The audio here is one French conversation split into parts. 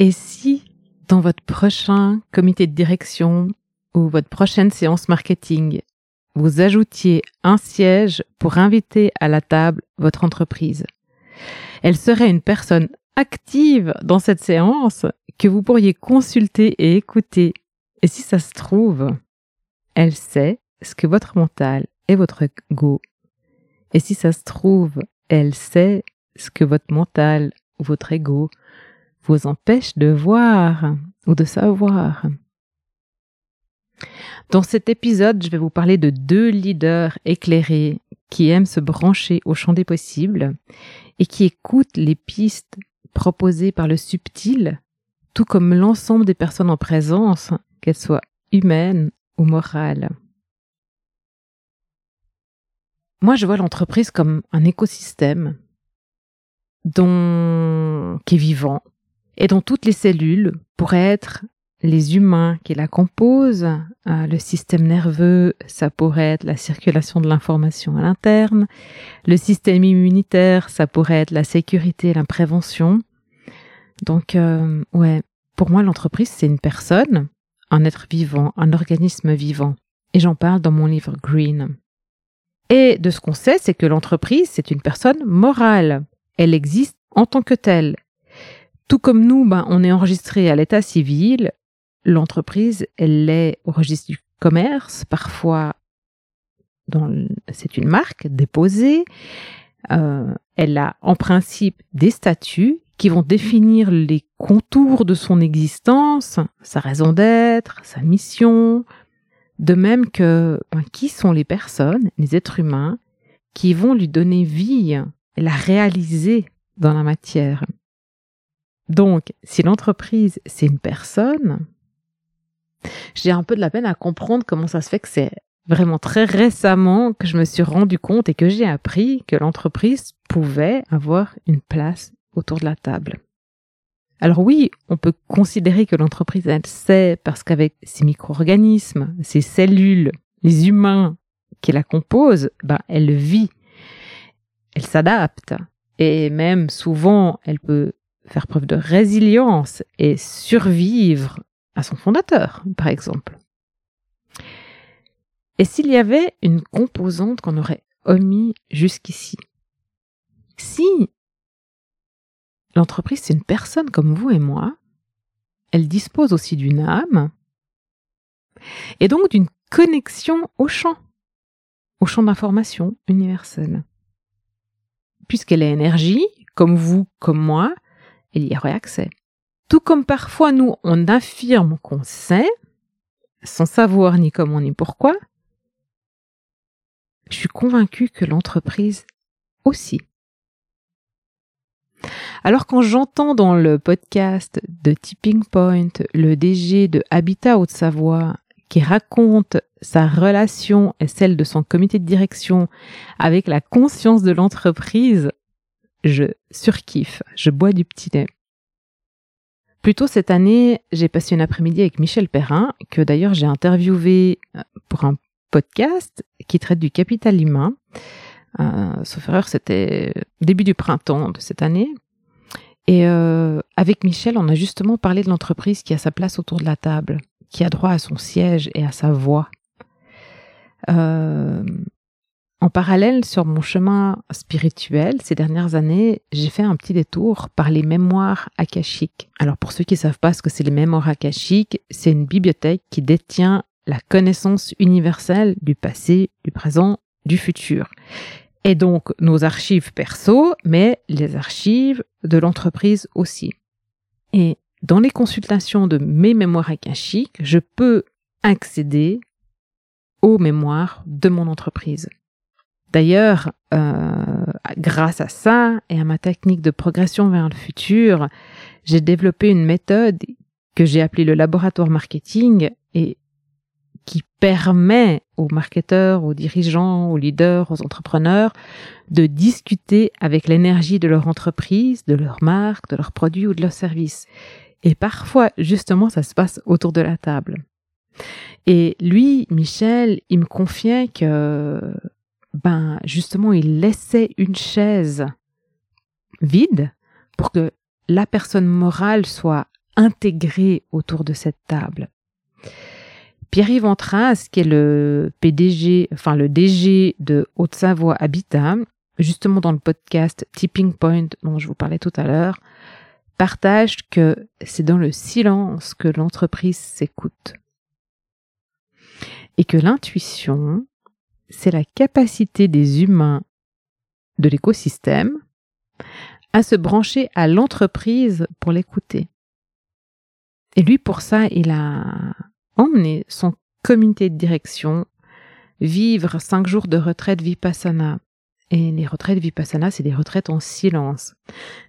Et si, dans votre prochain comité de direction ou votre prochaine séance marketing, vous ajoutiez un siège pour inviter à la table votre entreprise Elle serait une personne active dans cette séance que vous pourriez consulter et écouter. Et si ça se trouve, elle sait ce que votre mental et votre ego. Et si ça se trouve, elle sait ce que votre mental ou votre ego vous empêche de voir ou de savoir. Dans cet épisode, je vais vous parler de deux leaders éclairés qui aiment se brancher au champ des possibles et qui écoutent les pistes proposées par le subtil, tout comme l'ensemble des personnes en présence, qu'elles soient humaines ou morales. Moi, je vois l'entreprise comme un écosystème dont... qui est vivant, et dont toutes les cellules pourraient être les humains qui la composent, euh, le système nerveux, ça pourrait être la circulation de l'information à l'interne, le système immunitaire, ça pourrait être la sécurité la prévention. Donc, euh, ouais, pour moi, l'entreprise, c'est une personne, un être vivant, un organisme vivant. Et j'en parle dans mon livre Green. Et de ce qu'on sait, c'est que l'entreprise, c'est une personne morale. Elle existe en tant que telle. Tout comme nous, ben, on est enregistré à l'état civil, l'entreprise, elle est au registre du commerce, parfois c'est une marque déposée, euh, elle a en principe des statuts qui vont définir les contours de son existence, sa raison d'être, sa mission, de même que ben, qui sont les personnes, les êtres humains, qui vont lui donner vie et la réaliser dans la matière. Donc, si l'entreprise, c'est une personne, j'ai un peu de la peine à comprendre comment ça se fait que c'est vraiment très récemment que je me suis rendu compte et que j'ai appris que l'entreprise pouvait avoir une place autour de la table. Alors oui, on peut considérer que l'entreprise, elle sait parce qu'avec ses micro-organismes, ses cellules, les humains qui la composent, ben, elle vit, elle s'adapte. Et même souvent, elle peut faire preuve de résilience et survivre à son fondateur, par exemple. Et s'il y avait une composante qu'on aurait omis jusqu'ici? Si l'entreprise, c'est une personne comme vous et moi, elle dispose aussi d'une âme et donc d'une connexion au champ, au champ d'information universel. Puisqu'elle est énergie, comme vous, comme moi, il y aurait accès. Tout comme parfois nous, on affirme qu'on sait, sans savoir ni comment ni pourquoi, je suis convaincue que l'entreprise aussi. Alors quand j'entends dans le podcast de Tipping Point le DG de Habitat Haute-Savoie qui raconte sa relation et celle de son comité de direction avec la conscience de l'entreprise, je surkiffe, je bois du petit lait. Plus tôt cette année, j'ai passé une après-midi avec Michel Perrin, que d'ailleurs j'ai interviewé euh, pour un podcast qui traite du capital humain. Euh, sauf erreur, c'était début du printemps de cette année. Et euh, avec Michel, on a justement parlé de l'entreprise qui a sa place autour de la table, qui a droit à son siège et à sa voix. Euh, en parallèle, sur mon chemin spirituel, ces dernières années, j'ai fait un petit détour par les mémoires akashiques. Alors pour ceux qui ne savent pas ce que c'est les mémoires akashiques, c'est une bibliothèque qui détient la connaissance universelle du passé, du présent, du futur. Et donc nos archives perso, mais les archives de l'entreprise aussi. Et dans les consultations de mes mémoires akashiques, je peux accéder aux mémoires de mon entreprise. D'ailleurs, euh, grâce à ça et à ma technique de progression vers le futur, j'ai développé une méthode que j'ai appelée le laboratoire marketing et qui permet aux marketeurs, aux dirigeants, aux leaders, aux entrepreneurs de discuter avec l'énergie de leur entreprise, de leur marque, de leurs produits ou de leurs services. Et parfois, justement, ça se passe autour de la table. Et lui, Michel, il me confiait que ben justement, il laissait une chaise vide pour que la personne morale soit intégrée autour de cette table. Pierre-Yves Antras, qui est le PDG, enfin le DG de Haute-Savoie Habitat, justement dans le podcast Tipping Point dont je vous parlais tout à l'heure, partage que c'est dans le silence que l'entreprise s'écoute. Et que l'intuition, c'est la capacité des humains de l'écosystème à se brancher à l'entreprise pour l'écouter. Et lui, pour ça, il a emmené son comité de direction vivre cinq jours de retraite Vipassana. Et les retraites Vipassana, c'est des retraites en silence.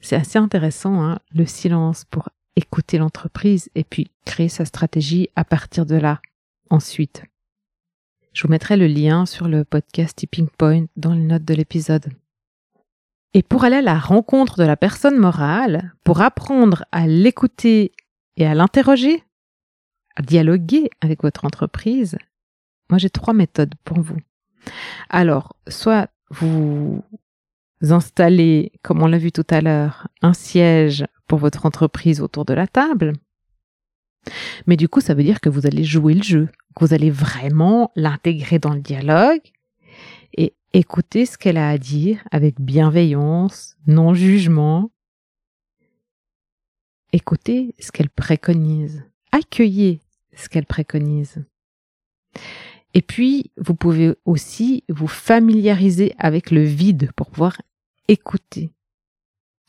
C'est assez intéressant, hein, le silence pour écouter l'entreprise et puis créer sa stratégie à partir de là, ensuite. Je vous mettrai le lien sur le podcast Tipping Point dans les notes de l'épisode. Et pour aller à la rencontre de la personne morale, pour apprendre à l'écouter et à l'interroger, à dialoguer avec votre entreprise, moi j'ai trois méthodes pour vous. Alors, soit vous installez, comme on l'a vu tout à l'heure, un siège pour votre entreprise autour de la table. Mais du coup, ça veut dire que vous allez jouer le jeu vous allez vraiment l'intégrer dans le dialogue et écouter ce qu'elle a à dire avec bienveillance, non jugement. Écoutez ce qu'elle préconise. Accueillez ce qu'elle préconise. Et puis, vous pouvez aussi vous familiariser avec le vide pour pouvoir écouter.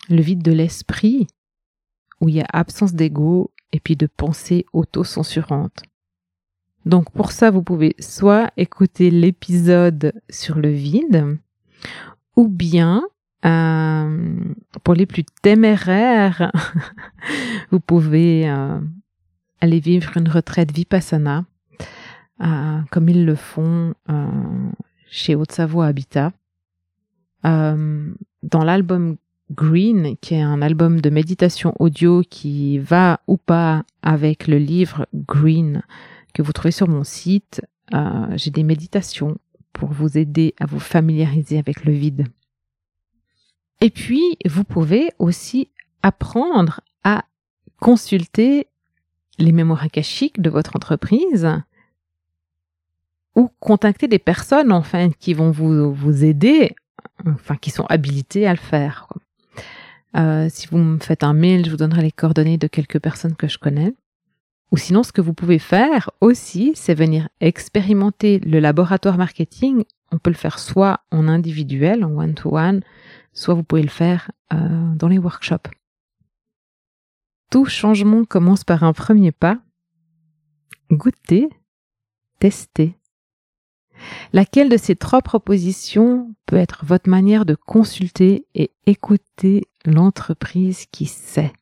Le vide de l'esprit, où il y a absence d'ego et puis de pensée auto-censurante. Donc pour ça, vous pouvez soit écouter l'épisode sur le vide, ou bien, euh, pour les plus téméraires, vous pouvez euh, aller vivre une retraite vipassana, euh, comme ils le font chez Haute-Savoie Habitat. dans l'album Green, qui est un album de méditation audio qui va ou pas avec le livre Green que vous trouvez sur mon site. Euh, j'ai des méditations pour vous aider à vous familiariser avec le vide. Et puis, vous pouvez aussi apprendre à consulter les mémoires akashiques de votre entreprise ou contacter des personnes enfin qui vont vous, vous aider, enfin qui sont habilitées à le faire. Euh, si vous me faites un mail, je vous donnerai les coordonnées de quelques personnes que je connais. Ou sinon, ce que vous pouvez faire aussi, c'est venir expérimenter le laboratoire marketing. On peut le faire soit en individuel, en one-to-one, soit vous pouvez le faire euh, dans les workshops. Tout changement commence par un premier pas. Goûter, tester. Laquelle de ces trois propositions peut être votre manière de consulter et écouter l'entreprise qui sait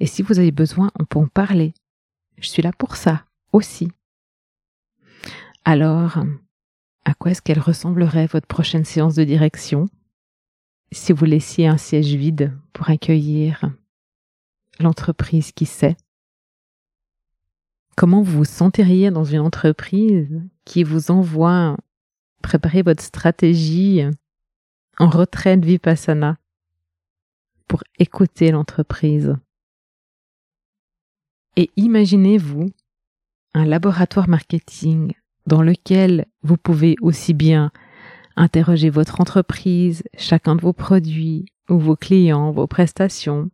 et si vous avez besoin, on peut en parler. Je suis là pour ça aussi. Alors, à quoi est-ce qu'elle ressemblerait votre prochaine séance de direction si vous laissiez un siège vide pour accueillir l'entreprise qui sait? Comment vous vous sentiriez dans une entreprise qui vous envoie préparer votre stratégie en retraite vipassana? Pour écouter l'entreprise et imaginez-vous un laboratoire marketing dans lequel vous pouvez aussi bien Interrogez votre entreprise, chacun de vos produits ou vos clients, vos prestations.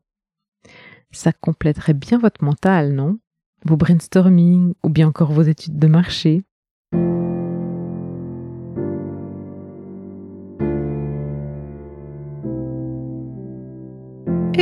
Ça compléterait bien votre mental, non? Vos brainstorming ou bien encore vos études de marché.